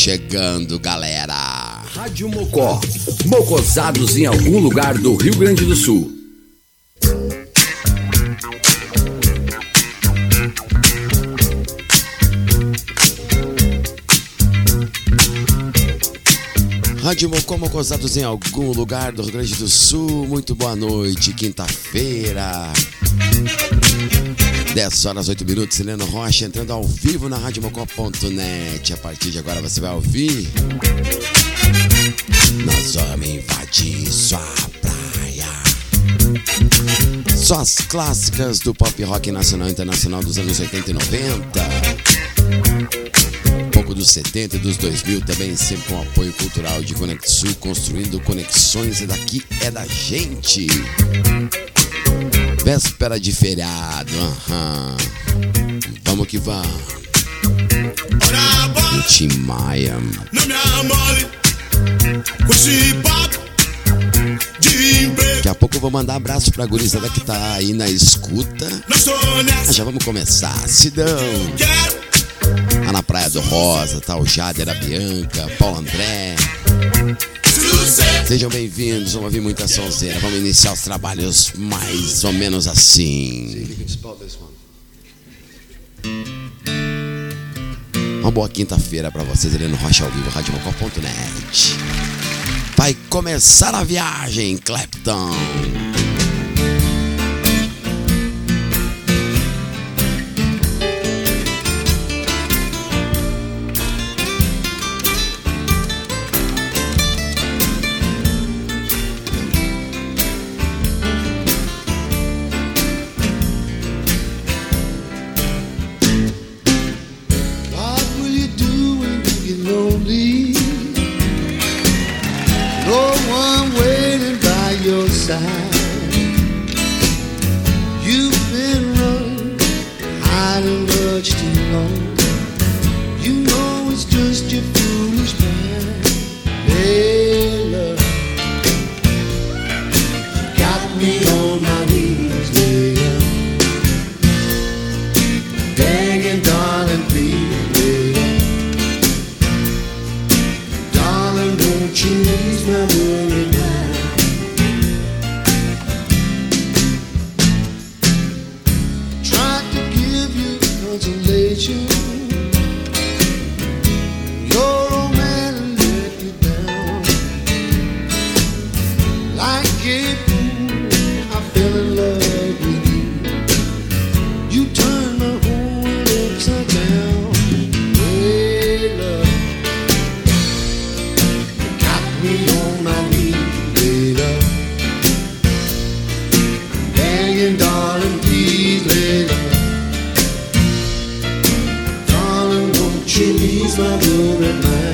Chegando, galera. Rádio Mocó. Mocosados em algum lugar do Rio Grande do Sul. Rádio Mocó, Mocosados em algum lugar do Rio Grande do Sul. Muito boa noite, quinta-feira. 10 horas 8 minutos, Heleno Rocha entrando ao vivo na radiomocó.net. A partir de agora você vai ouvir. Nós vamos invadir sua praia. Só as clássicas do pop rock nacional e internacional dos anos 80 e 90. Um pouco dos 70 e dos 2000 também, sempre com apoio cultural de Conexul, construindo conexões e daqui é da gente. Véspera de feriado, aham. Vamos que vamos. Tim Maia. Daqui a pouco eu vou mandar abraço pra gurizada que tá aí na escuta. Ah, já vamos começar. Sidão. Lá na Praia do Rosa, tá o Jader, a Bianca, Paulo André. Sejam bem-vindos, vamos ouvir muita sonzeira. Vamos iniciar os trabalhos mais ou menos assim. Uma boa quinta-feira para vocês ali no Rocha ao Vivo, radiomocó.net. Vai começar a viagem, Clapton. saying, darling, please lay down. Darling, won't you ease my worry now?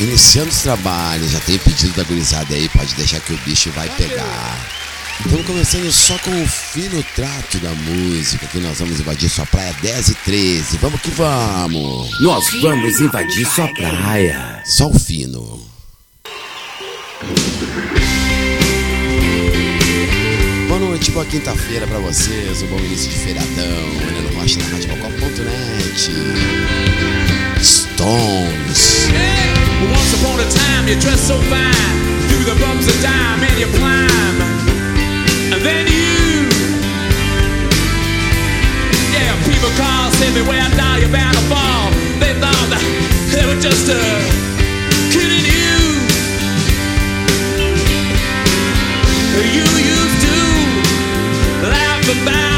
Iniciando os trabalhos, já tem pedido da gurizada aí, pode deixar que o bicho vai pegar. Estamos começando só com o fino trato da música, que nós vamos invadir sua praia 10 e 13. Vamos que vamos! Nós vamos invadir sua praia. Só o fino. Boa noite, boa quinta-feira pra vocês, um bom início de feriadão, olhando Rocha na Rádio Stones. Once upon a time you dressed so fine Through the bumps of time and you climb. And then you Yeah, people call, say beware now you're bound to fall. They thought that they were just uh, kidding you. You used to laugh about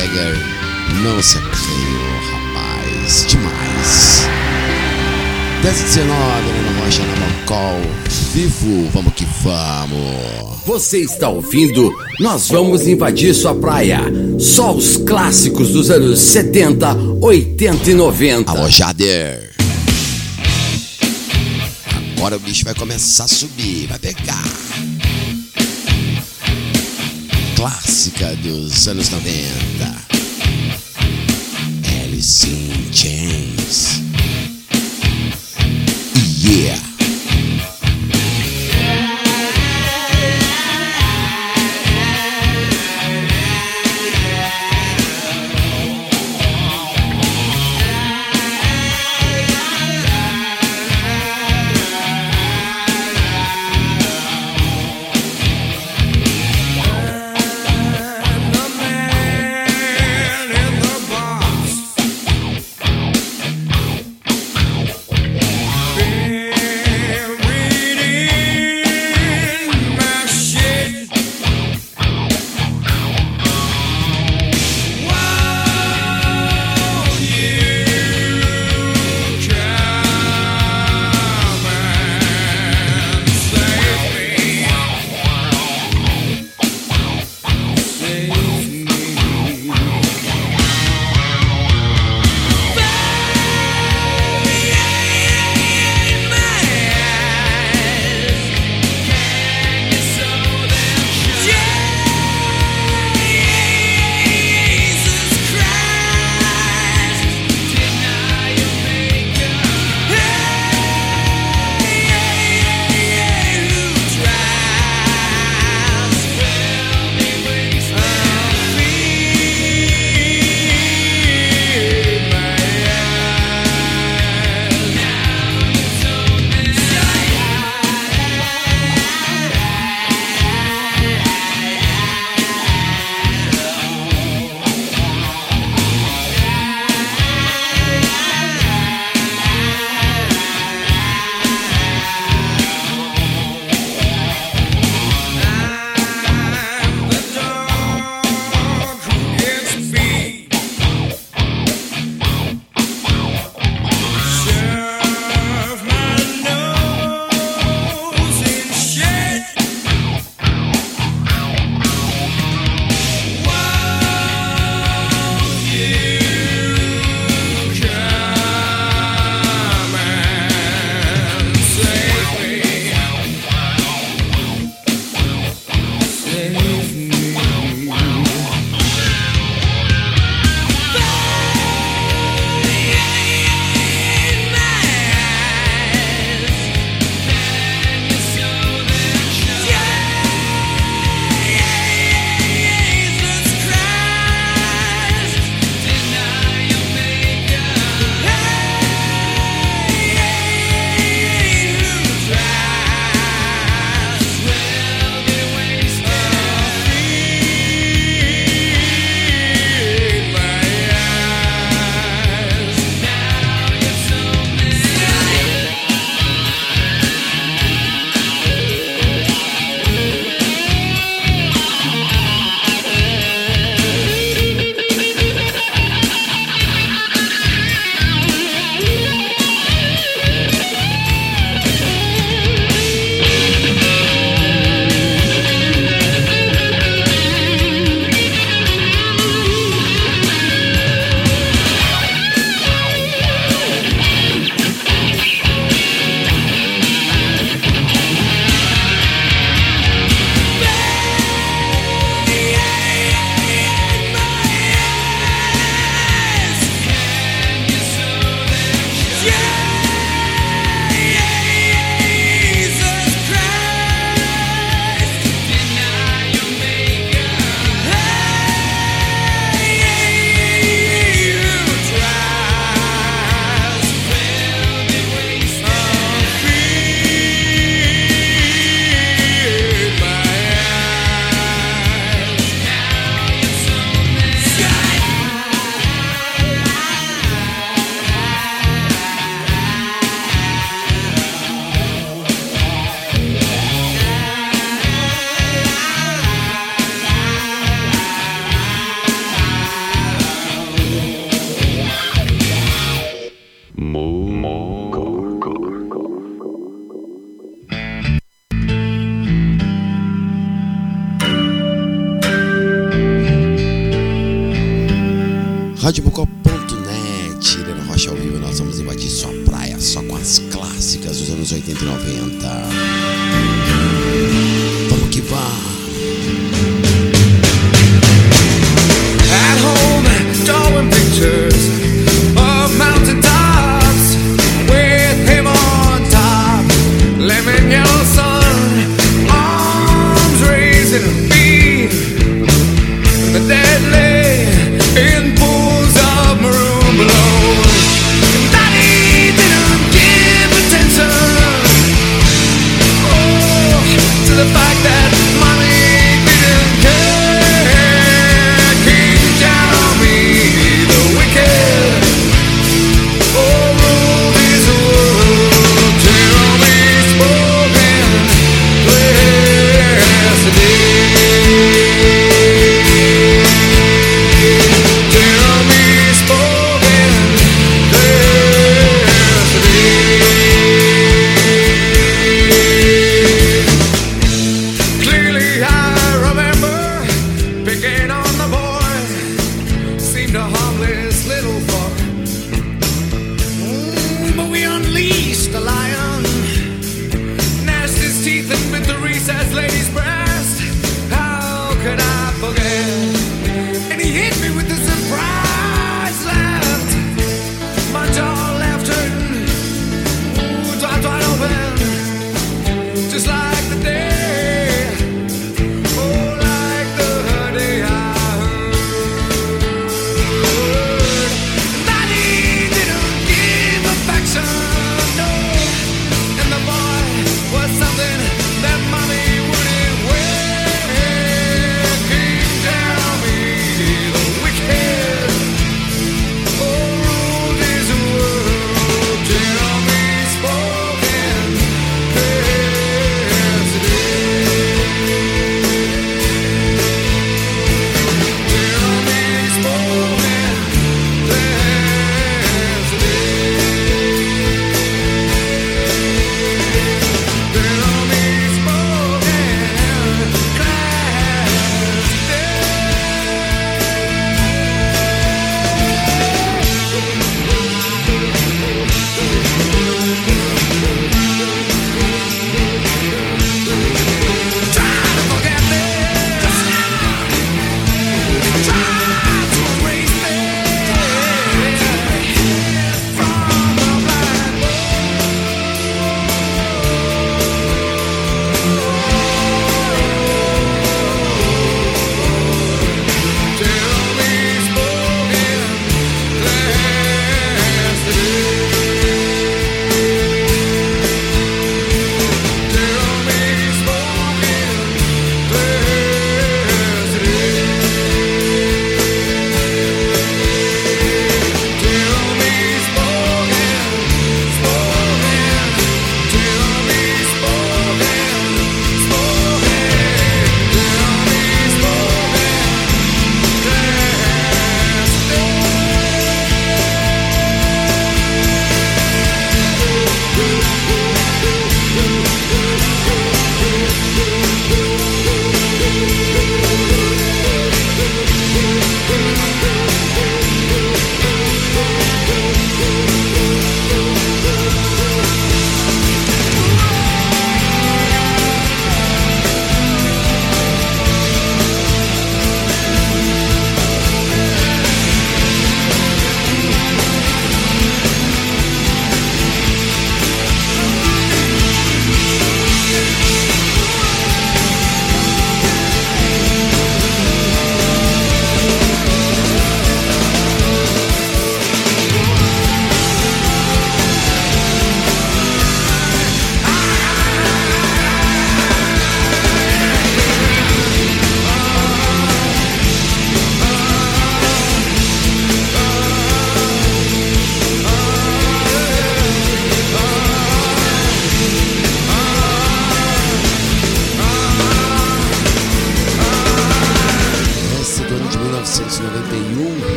Jagger não se atreveu, rapaz, demais. 19, Helena Rocha na Mocol, vivo, vamos que vamos. Você está ouvindo? Nós vamos invadir sua praia. Só os clássicos dos anos 70, 80 e 90. Alojader. Agora o bicho vai começar a subir, vai pegar. música dos anos 90. Alice in Chains. Yeah!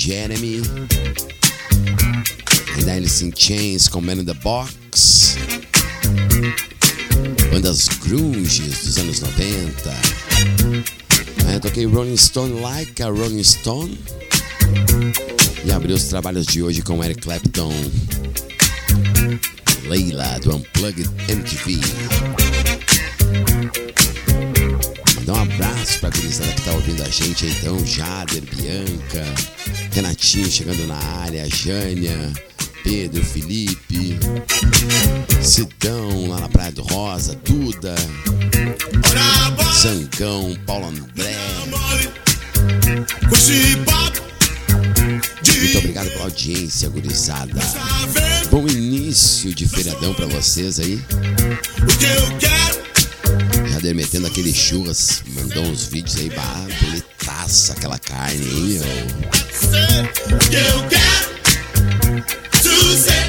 Jeremy. Ainda Alice in Chains com Man in the Box. Bandas grunges dos anos 90. Aí eu toquei Rolling Stone Like a Rolling Stone. E abri os trabalhos de hoje com Eric Clapton. Leila do Unplugged MTV. Mandar um abraço pra gurizada que tá ouvindo a gente então, Jader, Bianca, Renatinho chegando na área, Jânia, Pedro, Felipe, Sidão lá na Praia do Rosa, Duda, Zangão, Paulo André. Muito obrigado pela audiência, gurizada. Bom início de feriadão pra vocês aí. Jader metendo aquele churras, mandou uns vídeos aí, bah, bonitaça aquela carne aí, ó.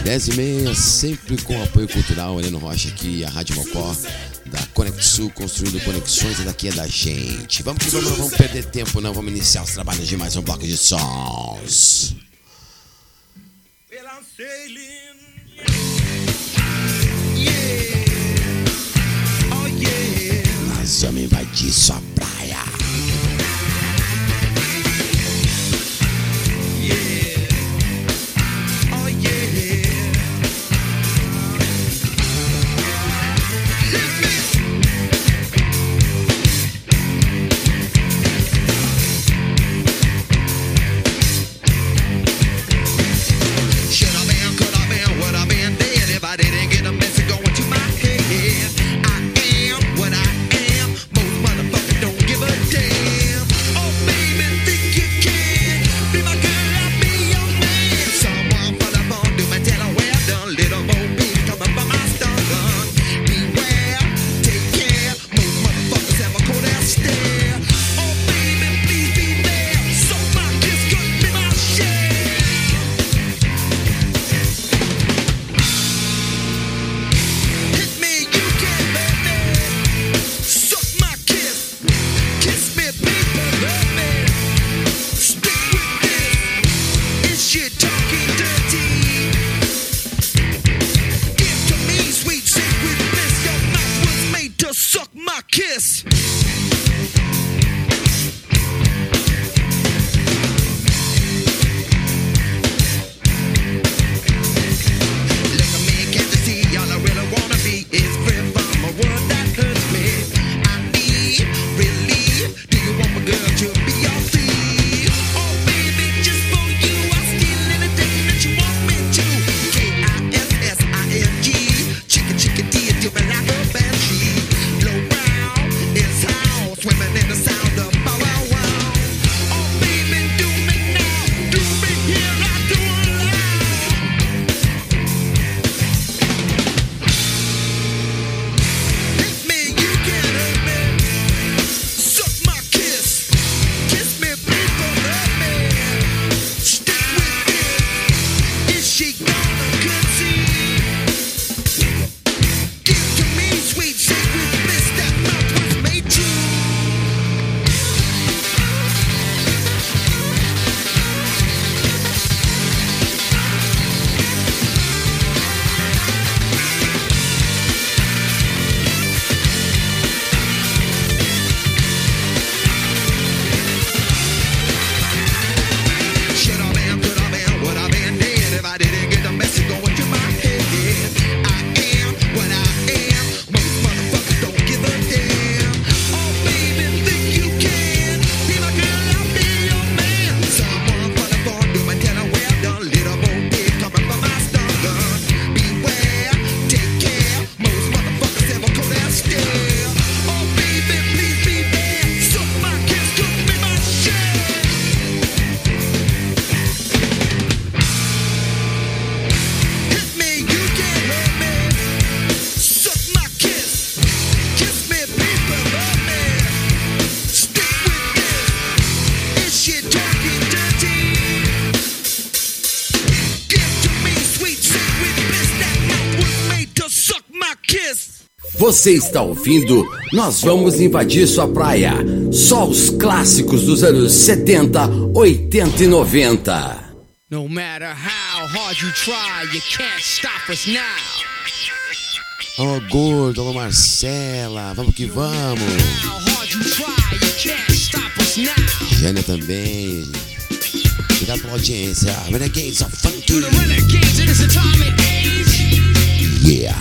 10 e meia, sempre com apoio cultural, Heleno Rocha aqui, a Rádio Mocó da Conexul, construindo conexões, e daqui é da gente. Vamos que vamos, não vamos perder tempo, não, vamos iniciar os trabalhos de mais um bloco de sons. Nós vamos invadir sua praia. Você está ouvindo? Nós vamos invadir sua praia. Só os clássicos dos anos 70, 80 e 90. No matter how hard you try, you can't stop us now. Alô, oh, gordo, oh, Marcela, vamos que vamos. Jânia também. Obrigado pela audiência. Renegades of Funky. Yeah.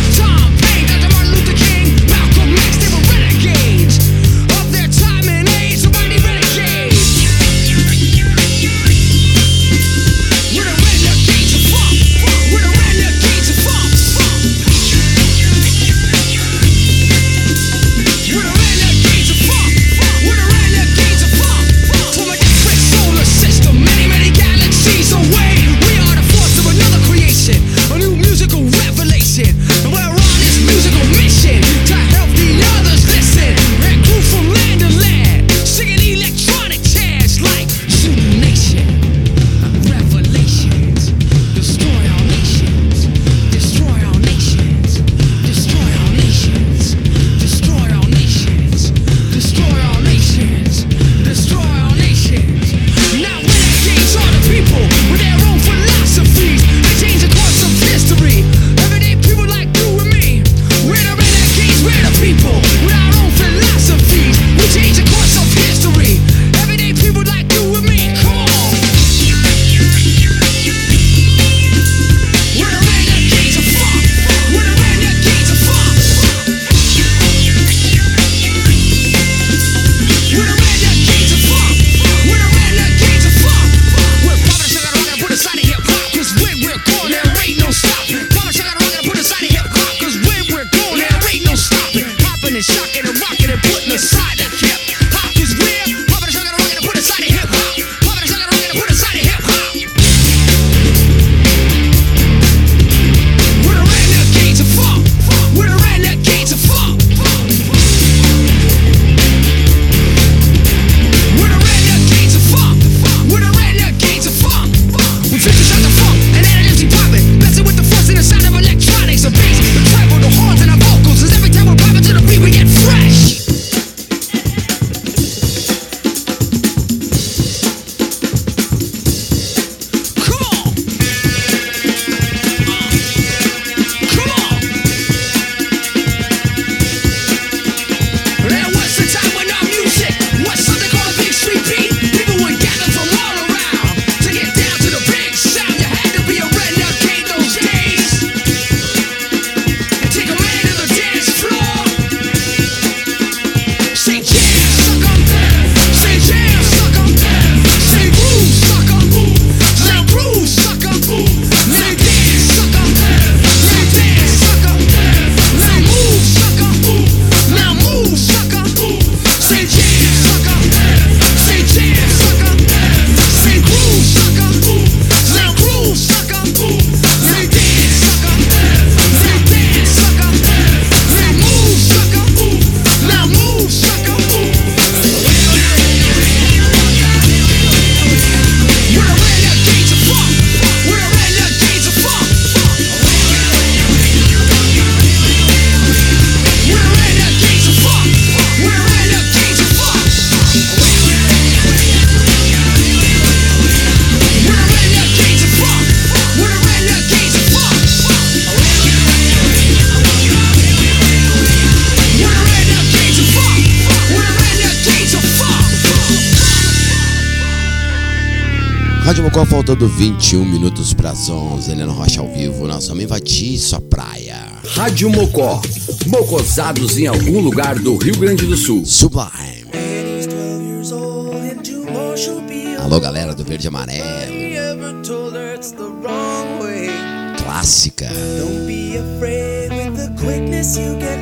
sábado, 21 minutos para as 11. Helena Rocha ao vivo. Nosso homem Invadir sua praia. Rádio Mocó. Mocosados em algum lugar do Rio Grande do Sul. Sublime. Alô, galera do Verde Amarelo. Clássica. Don't be afraid with the quickness you get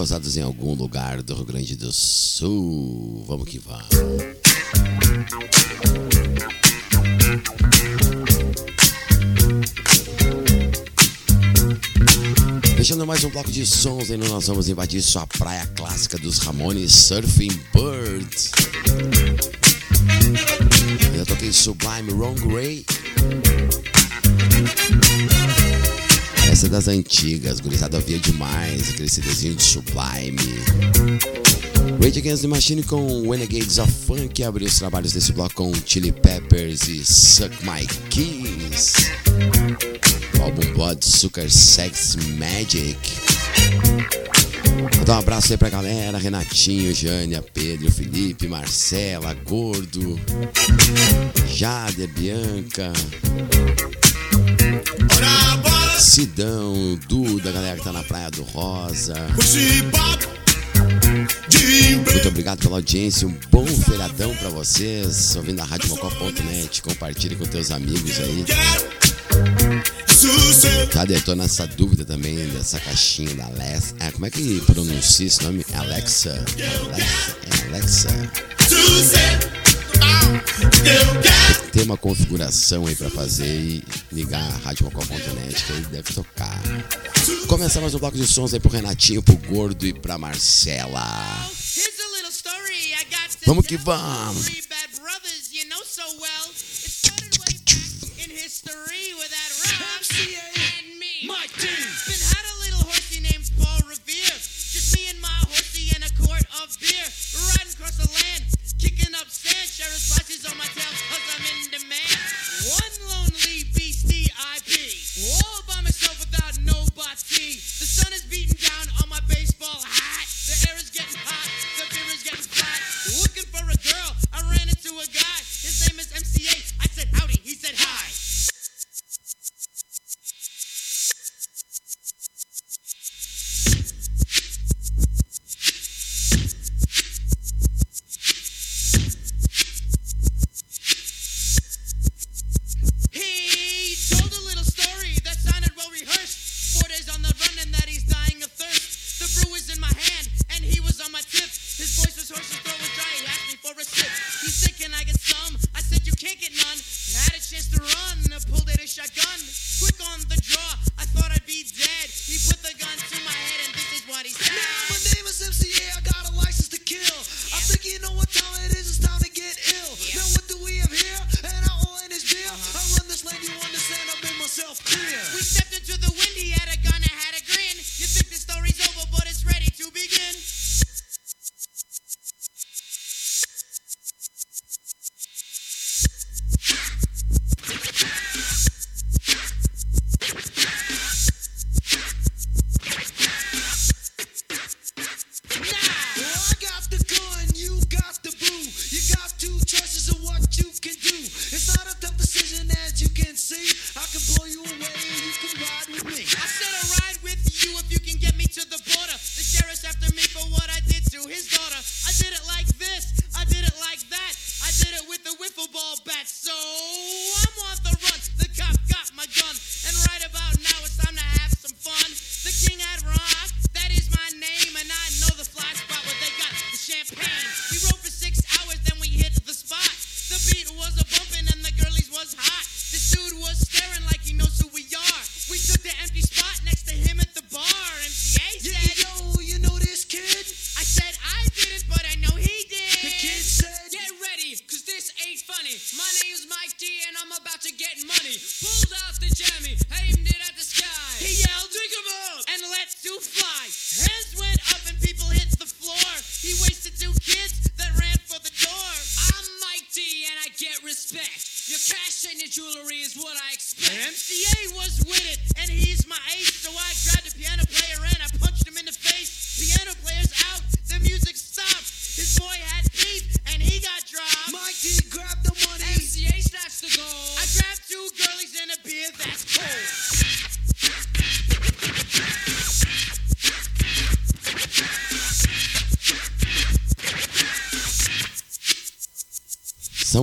Posados em algum lugar do Rio Grande do Sul. Vamos que vamos. Fechando mais um bloco de sons, aí nós vamos invadir sua praia clássica dos Ramones Surfing Birds. Eu toquei Sublime Wrong Ray Essa é das antigas, gurizada via demais, aquele CDzinho de Sublime. Rage Against the Machine com Renegades of Funk abriu os trabalhos desse bloco com Chili Peppers e Suck My Keys. O álbum Blood Sugar Sex Magic. Vou dar um abraço aí pra galera, Renatinho, Jânia, Pedro, Felipe, Marcela, Gordo, Jade, Bianca, Sidão, Duda, galera que tá na Praia do Rosa. Muito obrigado pela audiência, um bom feriadão para vocês. Ouvindo a radiomocó.net, compartilhe com teus amigos aí. Tá tô nessa dúvida também dessa caixinha da Alexa. Ah, como é que pronuncia esse nome? Alexa. Alexa. É Alexa. Tem uma configuração aí para fazer e ligar a radiococó.net que aí deve tocar. Começar mais um bloco de sons aí pro Renatinho, pro Gordo e pra Marcela. Vamos que vamos!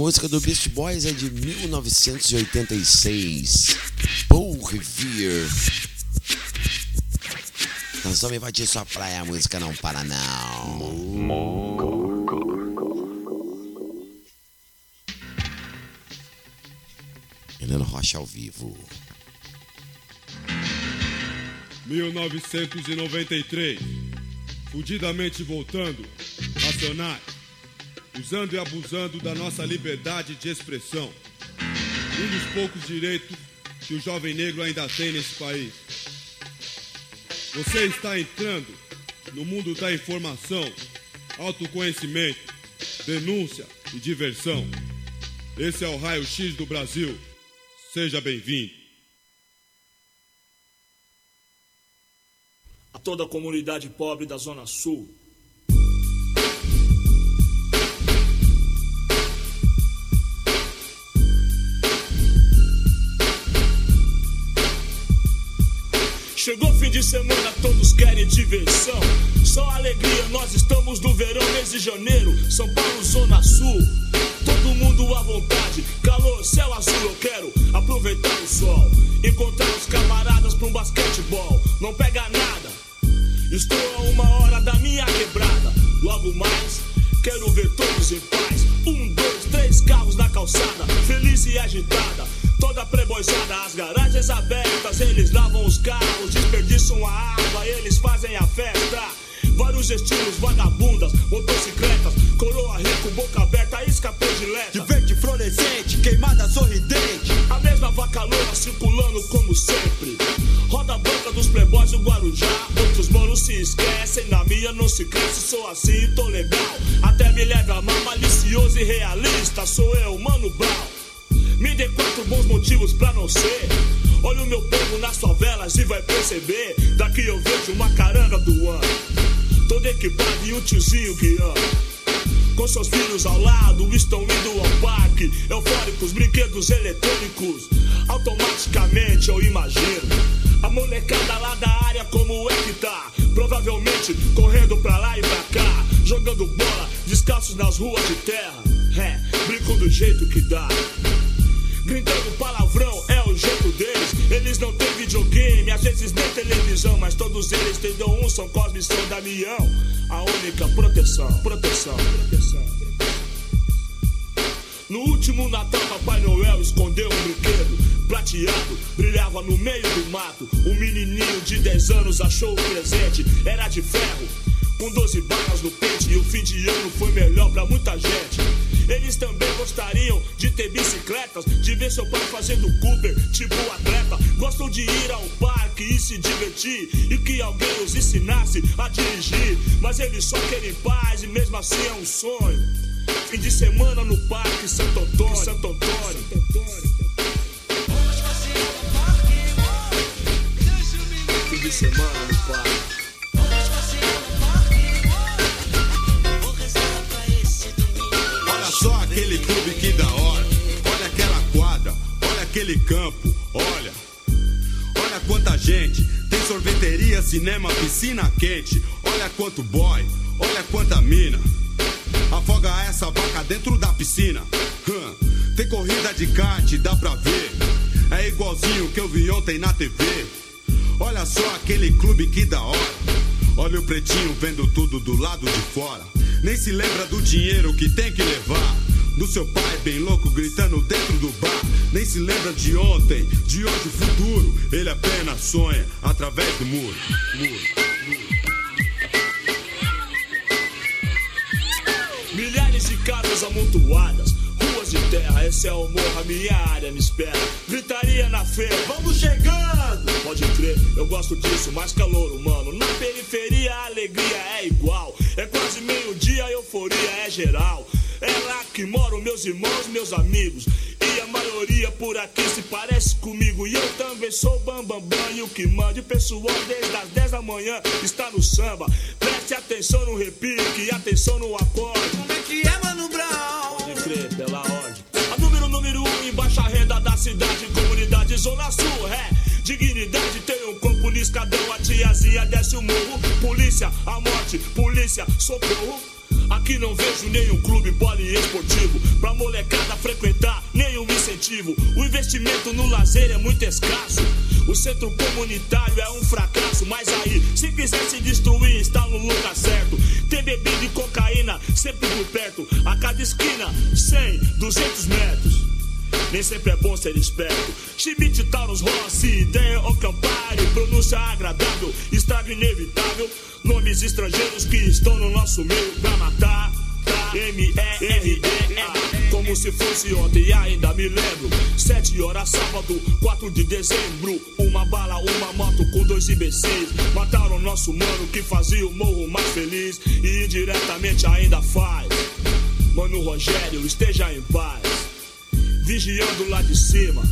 música do Beast Boys é de 1986. Paul Revere. Nós vamos invadir sua praia, a música não para não. Helena Rocha ao vivo. 1993. Fudidamente voltando. Racionais usando e abusando da nossa liberdade de expressão. Um dos poucos direitos que o jovem negro ainda tem nesse país. Você está entrando no mundo da informação, autoconhecimento, denúncia e diversão. Esse é o Raio X do Brasil. Seja bem-vindo. A toda a comunidade pobre da Zona Sul. Todos querem diversão. Só alegria, nós estamos no verão, mês de janeiro. São Paulo, Zona Sul. Todo mundo à vontade, calor, céu azul. Eu quero aproveitar o sol. Encontrar os camaradas pra um basquetebol. Não pega nada, estou a uma hora da minha quebrada. Logo mais, quero ver todos em paz. Um, dois, três carros na calçada, feliz e agitada. Toda preboizada, as garagens abertas, eles lavam os carros, desperdiçam a água, eles fazem a festa. Vários estilos, vagabundas, motocicletas, coroa rico, boca aberta, isca predileta. De verde fluorescente, queimada sorridente. A mesma vaca loura circulando como sempre. Roda branca dos playboys do Guarujá. Outros manos se esquecem, na minha não se cresce, sou assim, tô legal. Até me leva a mal, malicioso e realista, sou eu, Mano Brown. Me dê quatro bons motivos pra não ser. Olha o meu povo nas favelas e vai perceber. Daqui eu vejo uma caranga do ano. Todo equipado e um tiozinho guiando. Com seus filhos ao lado, estão indo ao parque. Eufóricos, brinquedos eletrônicos. Automaticamente eu imagino. A molecada lá da área, como é que tá? Provavelmente correndo pra lá e pra cá. Jogando bola, descalços nas ruas de terra. É, brinco do jeito que dá. Gritando palavrão é o jeito deles. Eles não têm videogame, às vezes nem televisão, mas todos eles têm dom um, são Cosme e São Damião. A única proteção, proteção, proteção. No último Natal, Papai Noel escondeu um brinquedo prateado, brilhava no meio do mato. Um menininho de 10 anos achou o presente, era de ferro, com 12 barras no pente. E o fim de ano foi melhor pra muita gente. Eles também gostariam de ter bicicletas, de ver seu pai fazendo Cooper, tipo atleta. Gostam de ir ao parque e se divertir, e que alguém os ensinasse a dirigir. Mas eles só querem paz e mesmo assim é um sonho. Fim de semana no parque Santo Antônio, Santo Antônio. Fim de semana no parque. Campo. Olha. Olha quanta gente. Tem sorveteria, cinema, piscina quente. Olha quanto boy. Olha quanta mina. Afoga essa vaca dentro da piscina. Hum, Tem corrida de kart, dá pra ver. É igualzinho que eu vi ontem na TV. Olha só aquele clube que da hora. Olha o pretinho vendo tudo do lado de fora. Nem se lembra do dinheiro que tem que levar. Do seu pai bem louco gritando dentro do bar. Nem se lembra de ontem, de hoje o futuro. Ele apenas sonha através do muro. muro. Milhares de casas amontoadas, ruas de terra, esse é o morro, a minha área me espera. Gritaria na feira, vamos chegando! Pode crer, eu gosto disso, mais calor humano. Na periferia a alegria é igual, é quase meio-dia, euforia é geral. É lá que moram meus irmãos, meus amigos. E a maioria por aqui se parece comigo. E eu também sou bambambam bam, bam, e o que manda. O pessoal desde as 10 da manhã está no samba. Preste atenção no repique, atenção no acorde. Como é que é, Mano Brown? Pode crer, pela ordem. A número, número um em baixa renda da cidade, comunidade Zona Sul, é. Dignidade tem um corpo no escadão, a tiazinha desce o morro. Polícia, a morte, polícia, socorro. Aqui não vejo nenhum clube poliesportivo pra molecada frequentar, nenhum incentivo. O investimento no lazer é muito escasso. O centro comunitário é um fracasso, mas aí, se quiser se destruir, está no lugar certo. Tem bebida e cocaína sempre por perto. A cada esquina, 100, 200 metros. Nem sempre é bom ser esperto. Schmidt, Taurus, Rossi, ideia ou Campari, pronúncia agradável, estrago inevitável. Nomes estrangeiros que estão no nosso meio pra matar. M-E-R-E-A Como se fosse ontem, ainda me lembro. Sete horas, sábado, 4 de dezembro. Uma bala, uma moto com dois imbecis. Mataram nosso mano que fazia o morro mais feliz. E indiretamente ainda faz. Mano Rogério, esteja em paz. Vigiando lá de cima.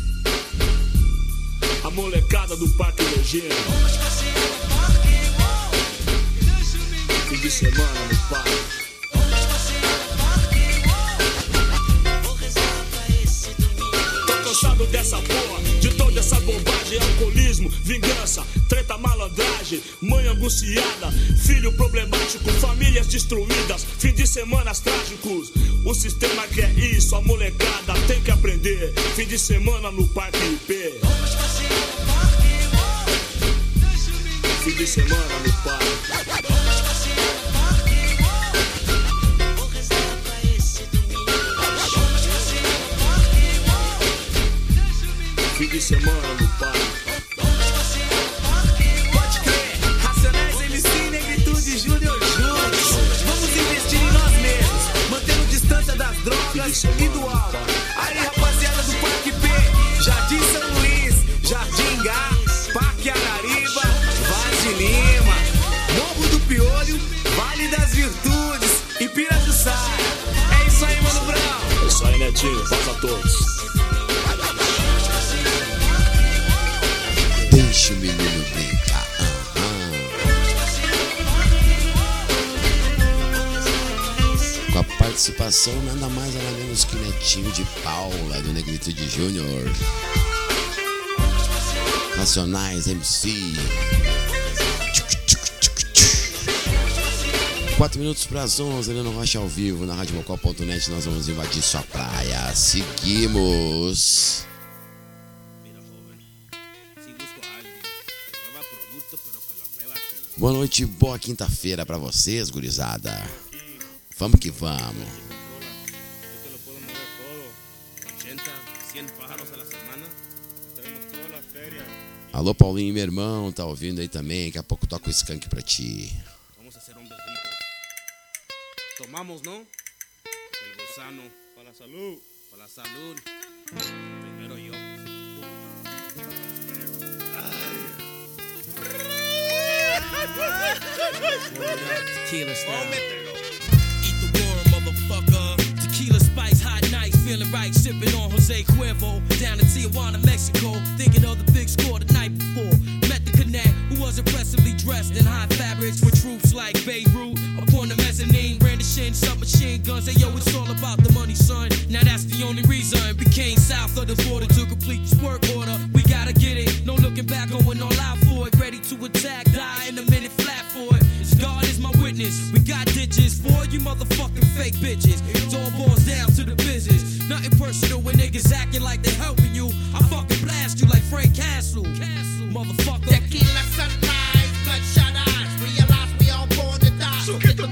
A molecada do Parque Regina. Fim de semana no parque. Dessa porra, de toda essa bobagem, alcoolismo, vingança, treta, malandragem, mãe angustiada, filho problemático, famílias destruídas, fim de semanas trágicos. O sistema quer isso, a molecada tem que aprender. Fim de semana no Parque IP. Fim de semana no parque. Fim de semana no parque. E do álcool. Aí, rapaziada do Parque P, Jardim São Luís, Jardim Gá, Parque Arariba, Vaz de Lima, Morro do Piolho, Vale das Virtudes e Pirajussara. É isso aí, Mano Brown. É isso aí, Netinho. Paz a todos. Participação nada mais nada menos que Netinho de Paula, do Negritude Júnior. Nacionais MC. Quatro minutos para as 11, Helena Rocha ao vivo na RadioMocó.net. Nós vamos invadir sua praia. Seguimos. Boa noite, boa quinta-feira pra vocês, gurizada. Vamos que vamos. 100 pájaros a la semana. Tenemos toda la feria. Alô, Paulinho, meu irmão, tá ouvindo aí também? Daqui a pouco toca o skunk pra ti. Vamos a hacer hombres ricos. Tomamos, ¿no? El gusano. Para la salud. Para la salud. Primero yo. Tequila style. Feeling right, sipping on Jose Cuervo. Down in Tijuana, Mexico, thinking of the big score the night before. Met the connect, who was impressively dressed in high fabrics with troops like Beirut. Upon the mezzanine, brandishing submachine guns. Hey yo, it's all about the money, son. Now that's the only reason. Became south of the border to complete this work order. We gotta get it, no looking back, going all out for it. Ready to attack, die in a minute flat for it. God is my witness. We got ditches for you motherfucking fake bitches. It all boils down to the business. Nothing personal when niggas acting like they helping you. I fucking blast you like Frank Castle. Motherfucker. Tequila sunrise, bloodshot eyes. Realize we all born to die. So get the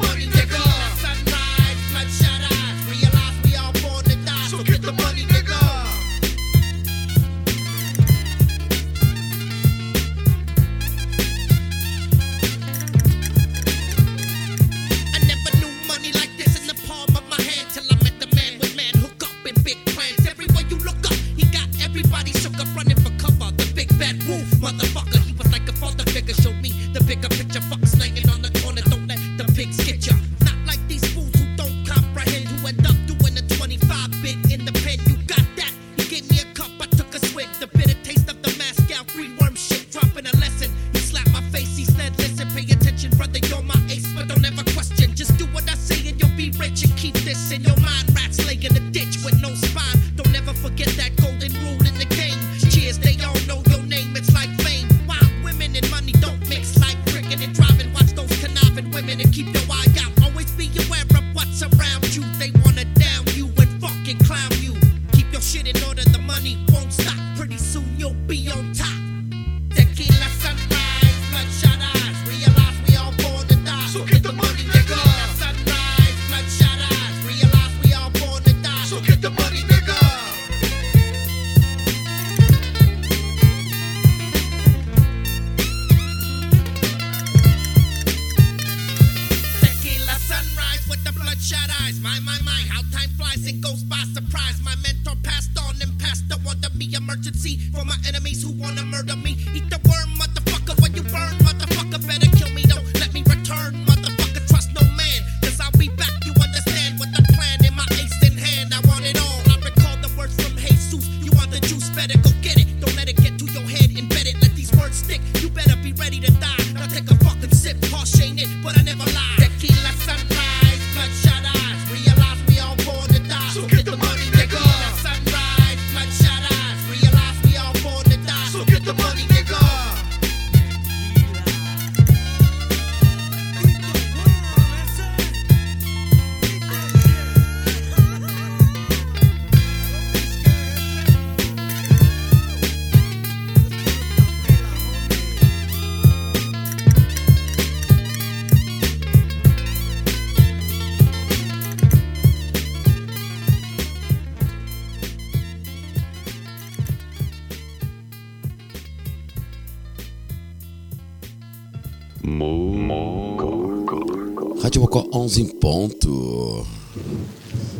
pronto.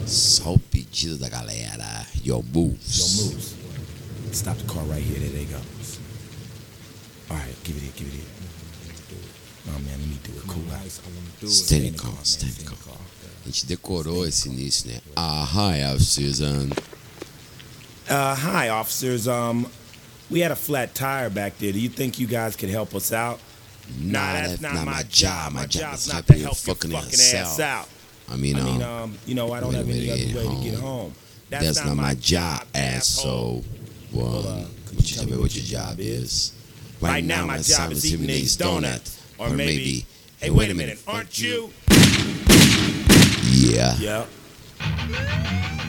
Só o pedido da galera. Your moves. Yo moves. Stop the car right here. There they go. All right, give it here, give it here. Oh, man, let me do it. Cool out. Standing call, standing call. A gente decorou esse início, né? Ah, hi, officers. Um... Uh, hi, officers. Um, we had a flat tire back there. Do you think you guys could help us out? Nah, that's not, not my job. My job's not to help your fucking, fucking ass, ass out. I mean, um, I mean, um, you know, I don't have any other way home. to get home. That's, that's not, not, my job, asshole. Well, well uh, could you tell me what your job is? Right, right now, my job is eating these donuts, or, or maybe. Hey, wait a minute, aren't you? Yeah. Yeah.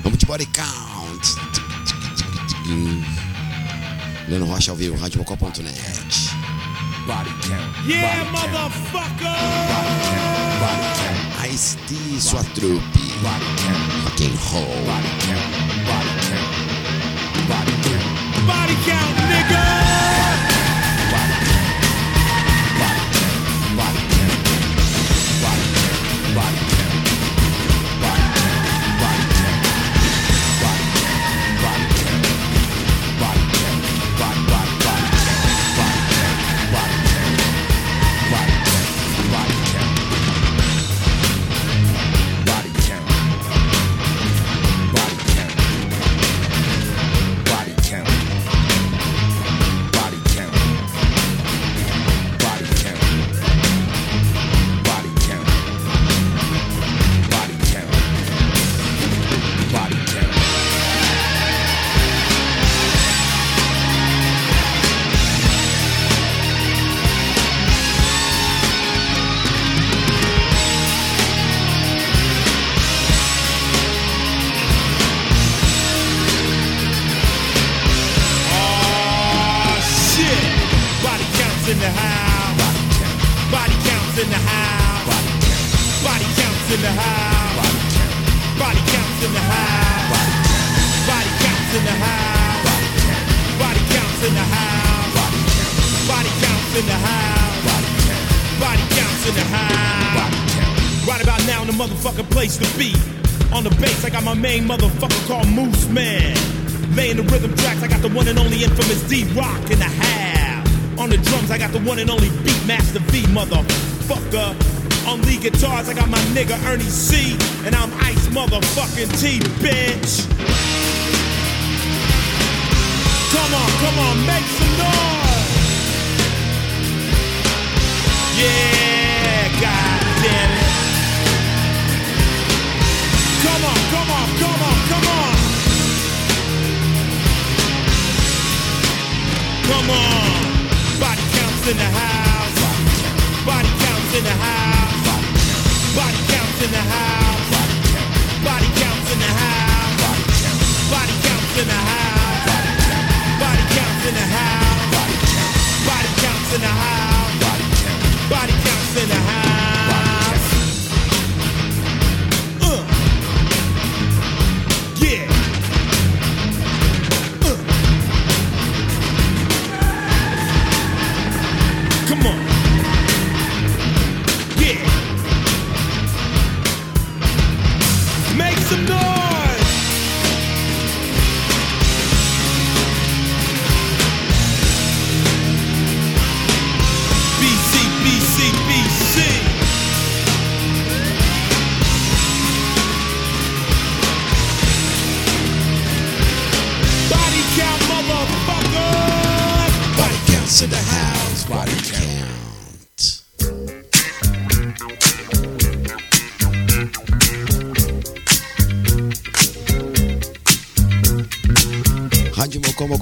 Vamos de body count. Leno Rocha ao vivo, radiocopal.net. Body count. Yeah, motherfucker! Ice-T e sua trupe. Body count. Body count.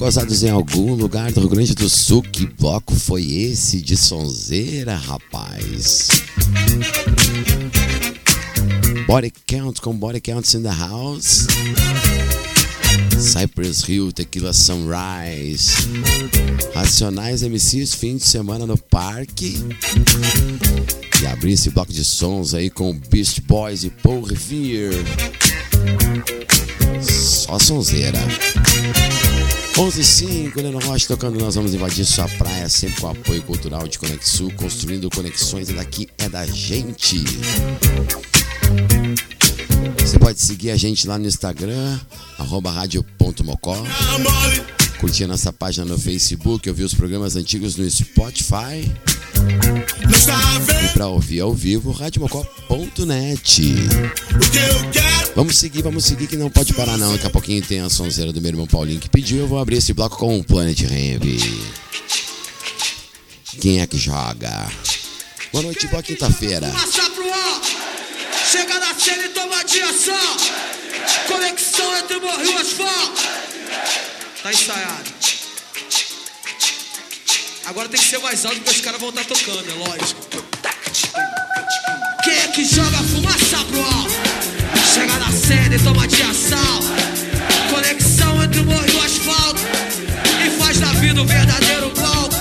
Mocosados em algum lugar do Rio Grande do Sul. Que bloco foi esse de sonzeira, rapaz? Body Count com Body Counts in the House. Cypress Hill, Tequila Sunrise. Racionais MCs, fim de semana no parque. E abrir esse bloco de sons aí com Beast Boys e Paul Revere. Só sonzeira. 11 5 Leno Rocha tocando, nós vamos invadir sua praia, sempre com apoio cultural de Conexul, construindo conexões e daqui é da gente. Você pode seguir a gente lá no Instagram, arroba rádio.mocó. Curtir a nossa página no Facebook, ouvir os programas antigos no Spotify. E para ouvir ao vivo, radiomocó.net. Vamos seguir, vamos seguir que não pode parar não. Daqui a pouquinho tem a sonzeira do meu irmão Paulinho que pediu. Eu vou abrir esse bloco com o Planet Ramp. Quem é que joga? Boa noite, boa quinta-feira. Passar pro ar. Chega na cena e toma de ação. Conexão entre o morro e o asfalto. Tá ensaiado. Agora tem que ser mais alto porque os caras vão estar tocando, é lógico. Quem é que joga fumaça pro alto? Chega na cena e toma de ação. Conexão entre o morro e o asfalto. E faz da vida um verdadeiro palco.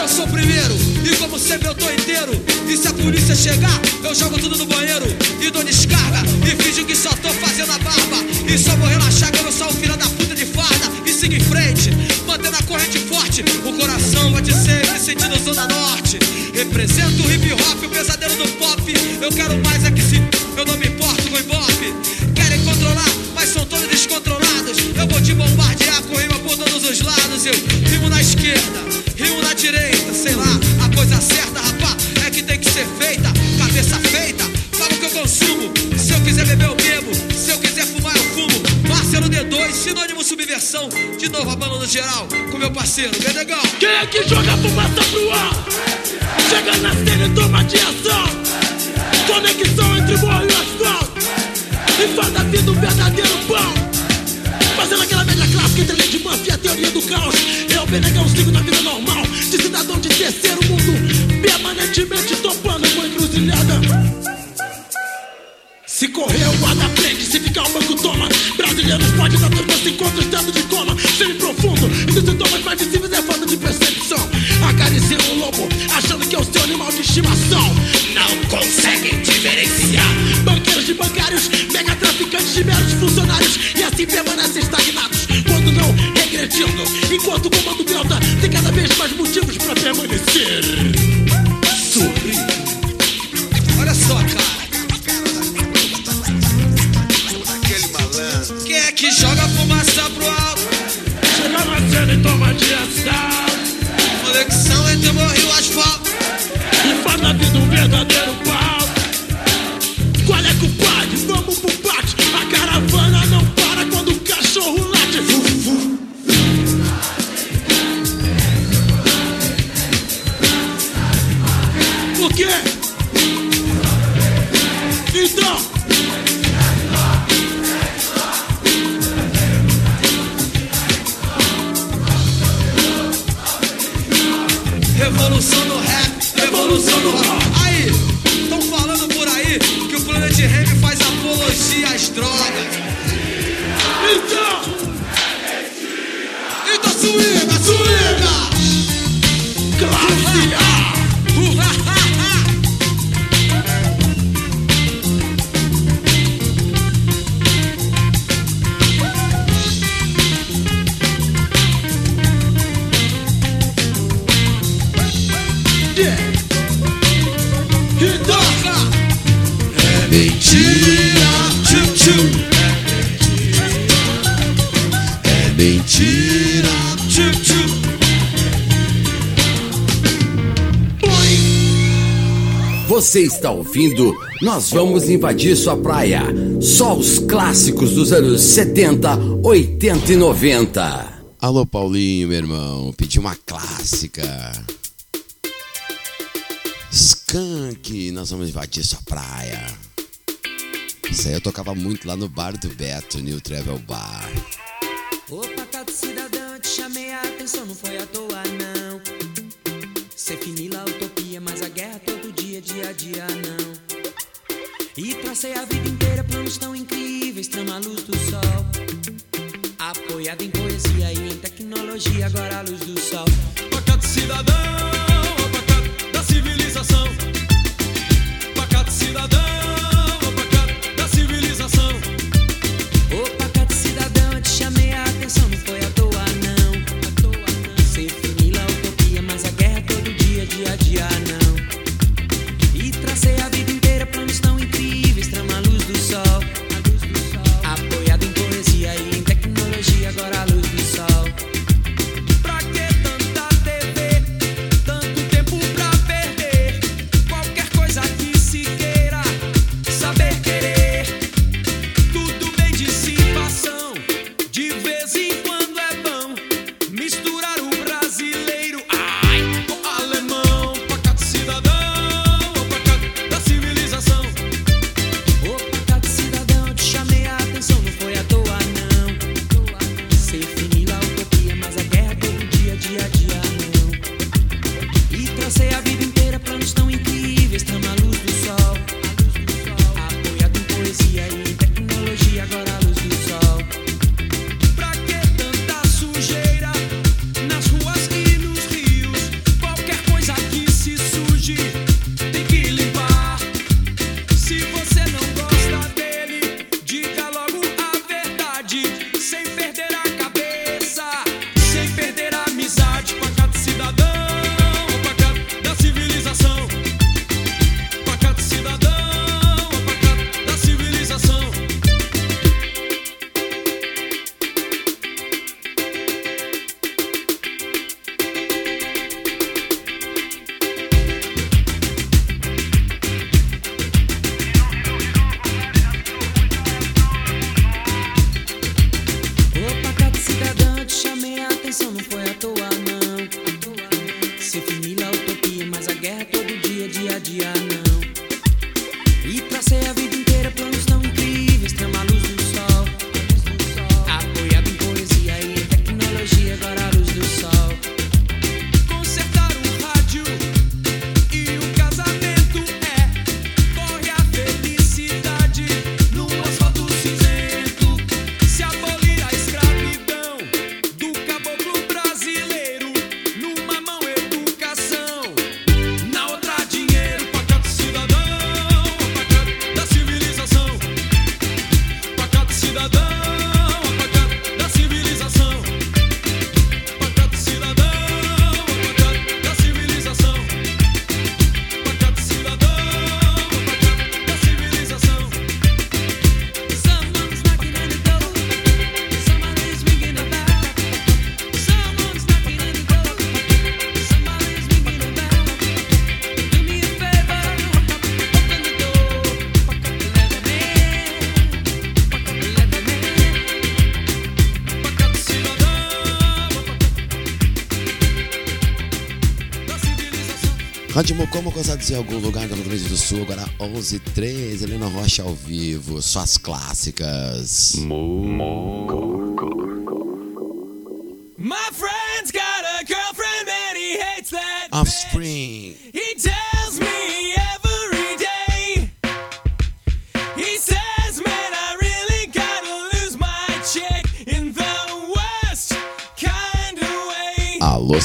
Eu sou o primeiro, e como sempre eu tô inteiro. E se a polícia chegar, eu jogo tudo no banheiro. E dou descarga, e finjo que só tô fazendo a barba. E só vou relaxar que eu não sou o filho da puta de farda. E siga em frente, mantendo a corrente forte. Sentindo Zona Norte. Represento o hip hop, o pesadelo do pop. Eu quero mais é que se eu não me importo com ibope. Querem controlar, mas são todos descontrolados. Eu vou te bombardear com rima por todos os lados. Eu rimo na esquerda, subversão. De novo a no geral, com meu parceiro, Benegão. Quem é que joga fumaça pro ar? Chega na cena e toma de ação. Conexão entre morro e asfalto. E faz da vida um verdadeiro pão. Fazendo aquela média clássica entre a lei de Murphy e a teoria do caos. Eu, Benegão, sigo na vida normal. De cidadão de terceiro mundo. Permanentemente topando com encruzilhada. Se correr, o guarda prende, se ficar o banco toma. Pode dar tempo se encontra estado de coma. Semi profundo, e dos sintomas mais visíveis é falta de percepção. Acariciando um lobo, achando que é o seu animal de estimação. Não conseguem diferenciar. Banqueiros de bancários, mega traficantes de meros funcionários. E assim permanecem estagnados, quando não regredindo. Enquanto Revolução você está ouvindo, nós vamos invadir sua praia. Só os clássicos dos anos 70, 80 e 90. Alô, Paulinho, meu irmão, pedi uma clássica. Skunk, nós vamos invadir sua praia. Isso aí eu tocava muito lá no bar do Beto, New Travel Bar. Opa, tá cidadão, te chamei a atenção, não foi à toa. E tracei a vida inteira planos tão incríveis, trama a luz do sol. Apoiado em poesia e em tecnologia, agora a luz do sol. Pacato cidadão, pacato da civilização. como gostar de constato em algum lugar do Rio Grande do Sul, agora 11h13, Helena Rocha ao vivo, suas clássicas. My friend's got a girlfriend and he hates that Offspring. He tells me every day. He says, man, I really gotta lose my chick in the worst kind of way. Alô,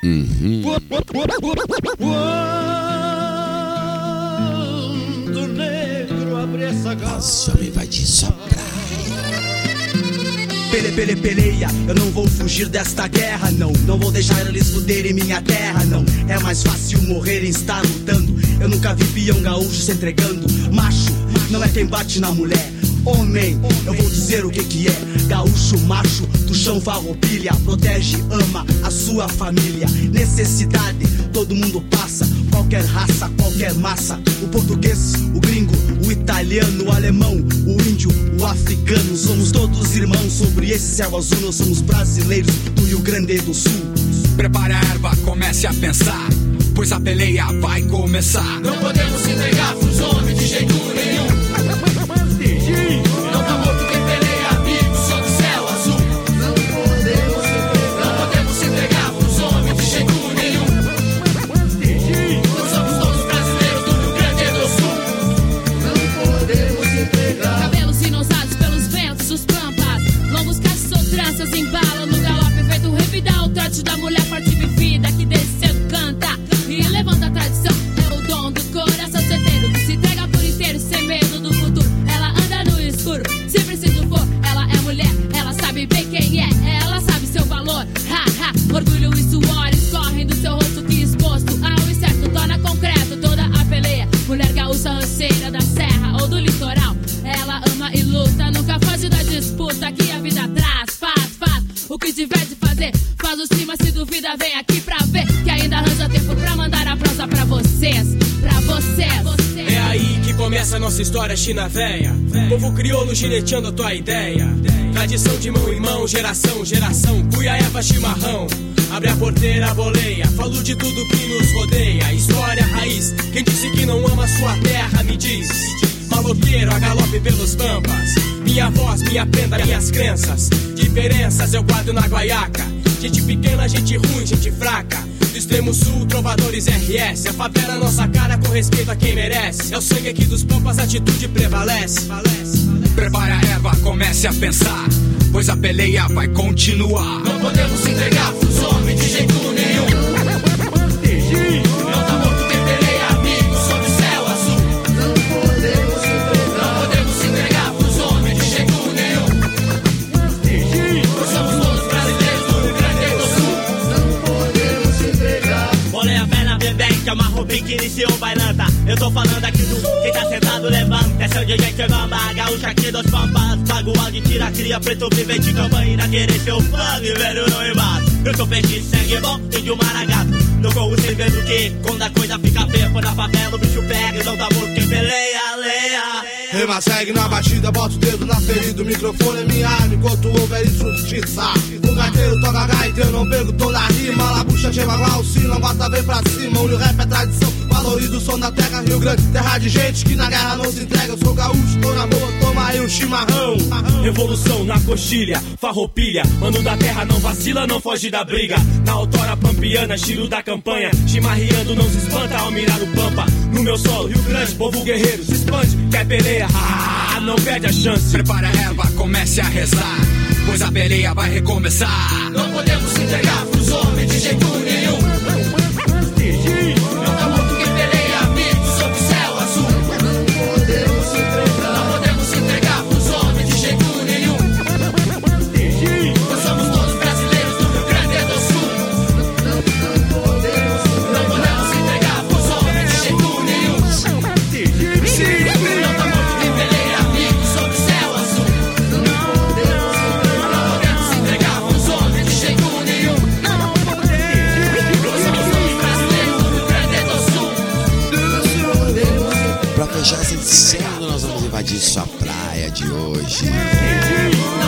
Uhum. Quando o negro abre essa Nós vamos invadir sua praia. Pele, pele, peleia, eu não vou fugir desta guerra, não. Não vou deixar eles fuderem minha terra, não. É mais fácil morrer em estar lutando. Eu nunca vi peão gaúcho se entregando. Macho, não é quem bate na mulher. Homem, eu vou dizer o que que é. Gaúcho, macho, do chão farroupilha. Protege, ama a sua família. Necessidade, todo mundo passa. Qualquer raça, qualquer massa. O português, o gringo, o italiano, o alemão, o índio, o africano. Somos todos irmãos. Sobre esse céu azul, nós somos brasileiros do Rio Grande do Sul. Prepare a erva, comece a pensar, pois a peleia vai começar. Não podemos se entregar pros homens de jeito nenhum. Começa nossa história china véia. Povo crioulo gineteando a tua ideia. Tradição de mão em mão, geração, geração. Cuia, erva, chimarrão. Abre a porteira, boleia. Falo de tudo que nos rodeia. História, raiz. Quem disse que não ama sua terra, me diz. Maloqueiro, a galope pelos pampas. Minha voz, minha prenda, minhas crenças. Diferenças eu guardo na guaiaca. Gente pequena, gente ruim, gente fraca. Do extremo sul, trovadores RS. A favela, nossa cara com respeito a quem merece. É o sangue aqui dos pampas, a atitude prevalece. Prepare a erva, comece a pensar, pois a peleia vai continuar. Não podemos entregar homens de jeito roupinha que iniciou bailanta. Eu tô falando aqui do quem tá sentado, levanta. É seu DJ que bamba, gaúcha aqui dos pampas. Pago áudio, tira, cria, preto, vive de campanha. Querer seu fã, velho, não embate. Eu sou peixe, sangue bom, índio maragato. Não corro sem vendo que quando a coisa fica feia, foi na favela, o bicho pega e não dá morto quem peleia, leia. Rima segue na batida, bota o dedo na ferida. O microfone é minha arma enquanto houver injustiça. O gaiteiro toca gaita, eu não pego toda a rima. Lá, o sino, bota bem pra cima. O rap é tradição, valoriza o som da terra. Rio Grande, terra de gente que na guerra não se entrega. Eu sou gaúcho, tô na boa, toma aí um chimarrão. Revolução na coxilha, farroupilha. Mano da terra não vacila, não foge da briga. Na autora pampiana, estilo da campanha. Chimarreando, não se espanta ao mirar no pampa. No meu solo, Rio Grande, povo guerreiro, se expande, quer peleia. Ah, não perde a chance. Prepare a erva, comece a rezar, pois a peleia vai recomeçar. Não podemos se entregar pros homens de jeito nenhum. Edição, nós vamos invadir sua praia de hoje.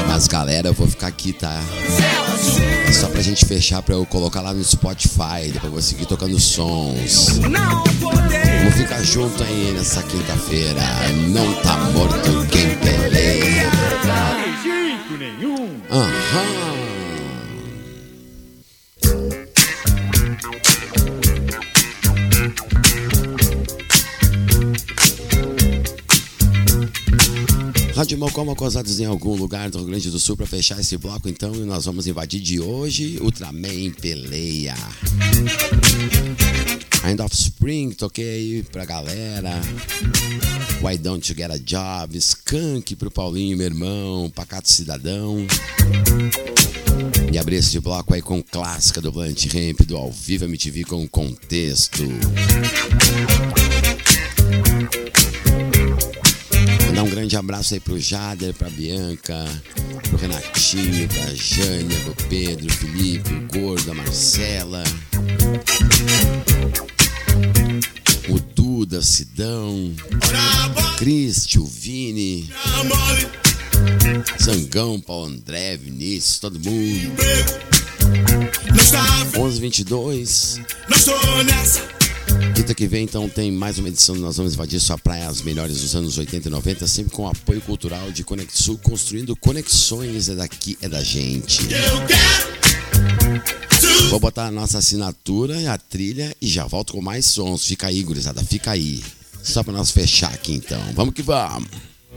Mas galera, eu vou ficar aqui, tá? É só pra gente fechar, pra eu colocar lá no Spotify. Depois eu vou seguir tocando sons. Vamos ficar junto aí nessa quinta-feira. Não tá morto quem peleia. Jeito Rádio Mocó Mocosados em algum lugar do Rio Grande do Sul para fechar esse bloco então e nós vamos invadir de hoje Ultraman Peleia. End of Spring, toquei pra galera. Why Don't You Get a Job? Skunk pro Paulinho, meu irmão. Pacato Cidadão. E abri esse bloco aí com clássica do Blunt Ramp, do Ao Vivo MTV com Contexto. Grande abraço aí pro Jader, pra Bianca, pro Renatinho, pra Jânia, pro Pedro, Felipe, o Gordo, a Marcela. O Duda, Sidão, Cristi, o Vini, Zangão, Paulo André, Vinícius, todo mundo. 1122. Quinta que vem, então, tem mais uma edição Nós Vamos Invadir Sua Praia, as melhores dos anos 80 e 90, sempre com apoio cultural de Conexul, construindo conexões, é daqui, é da gente. Vou botar a nossa assinatura a trilha e já volto com mais sons. Fica aí, gurizada, fica aí. Só pra nós fechar aqui então. Vamos que vamos.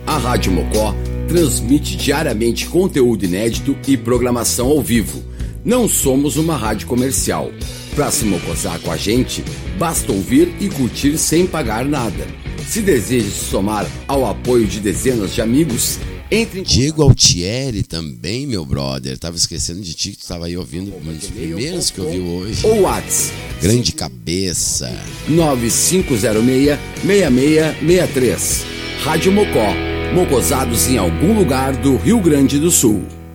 A Rádio Mocó transmite diariamente conteúdo inédito e programação ao vivo. Não somos uma rádio comercial. Pra se mocosar com a gente, basta ouvir e curtir sem pagar nada. Se deseja se somar ao apoio de dezenas de amigos, entre em Diego Altieri também, meu brother. Tava esquecendo de ti que tu tava aí ouvindo um dos primeiros que ouviu hoje. ou Whats Grande cabeça. 9506-6663. Rádio Mocó. Mocosados em algum lugar do Rio Grande do Sul.